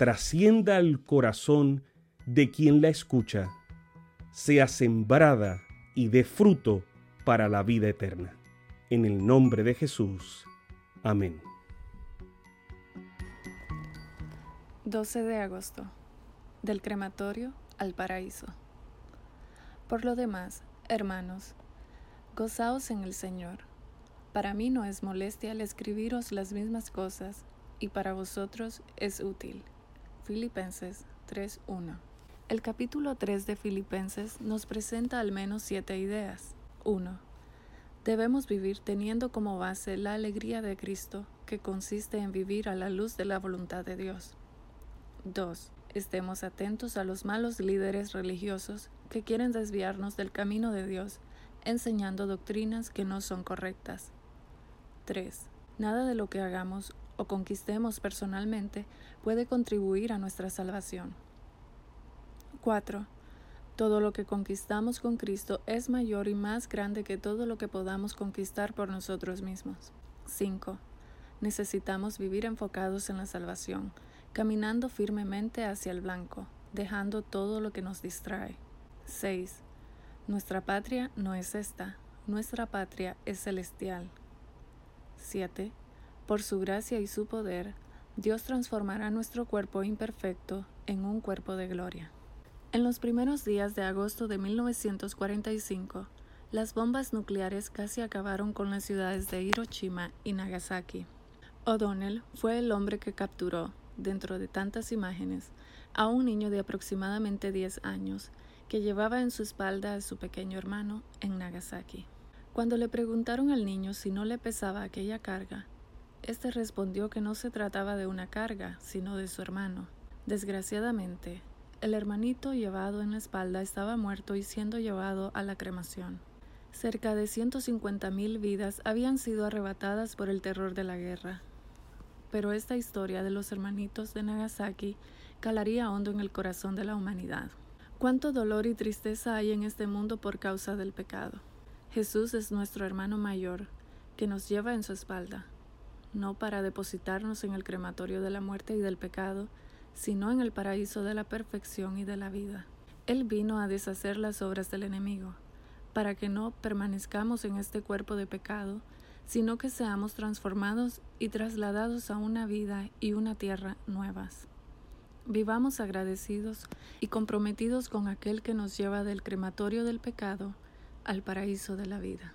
trascienda al corazón de quien la escucha, sea sembrada y dé fruto para la vida eterna. En el nombre de Jesús. Amén. 12 de agosto. Del crematorio al paraíso. Por lo demás, hermanos, gozaos en el Señor. Para mí no es molestia al escribiros las mismas cosas, y para vosotros es útil. Filipenses 3.1 El capítulo 3 de Filipenses nos presenta al menos siete ideas. 1. Debemos vivir teniendo como base la alegría de Cristo, que consiste en vivir a la luz de la voluntad de Dios. 2. Estemos atentos a los malos líderes religiosos que quieren desviarnos del camino de Dios, enseñando doctrinas que no son correctas. 3. Nada de lo que hagamos o conquistemos personalmente puede contribuir a nuestra salvación. 4. Todo lo que conquistamos con Cristo es mayor y más grande que todo lo que podamos conquistar por nosotros mismos. 5. Necesitamos vivir enfocados en la salvación, caminando firmemente hacia el blanco, dejando todo lo que nos distrae. 6. Nuestra patria no es esta, nuestra patria es celestial. 7. Por su gracia y su poder, Dios transformará nuestro cuerpo imperfecto en un cuerpo de gloria. En los primeros días de agosto de 1945, las bombas nucleares casi acabaron con las ciudades de Hiroshima y Nagasaki. O'Donnell fue el hombre que capturó, dentro de tantas imágenes, a un niño de aproximadamente 10 años que llevaba en su espalda a su pequeño hermano en Nagasaki. Cuando le preguntaron al niño si no le pesaba aquella carga, éste respondió que no se trataba de una carga, sino de su hermano. Desgraciadamente, el hermanito llevado en la espalda estaba muerto y siendo llevado a la cremación. Cerca de 150.000 vidas habían sido arrebatadas por el terror de la guerra, pero esta historia de los hermanitos de Nagasaki calaría hondo en el corazón de la humanidad. Cuánto dolor y tristeza hay en este mundo por causa del pecado. Jesús es nuestro hermano mayor, que nos lleva en su espalda, no para depositarnos en el crematorio de la muerte y del pecado, sino en el paraíso de la perfección y de la vida. Él vino a deshacer las obras del enemigo, para que no permanezcamos en este cuerpo de pecado, sino que seamos transformados y trasladados a una vida y una tierra nuevas. Vivamos agradecidos y comprometidos con aquel que nos lleva del crematorio del pecado al paraíso de la vida.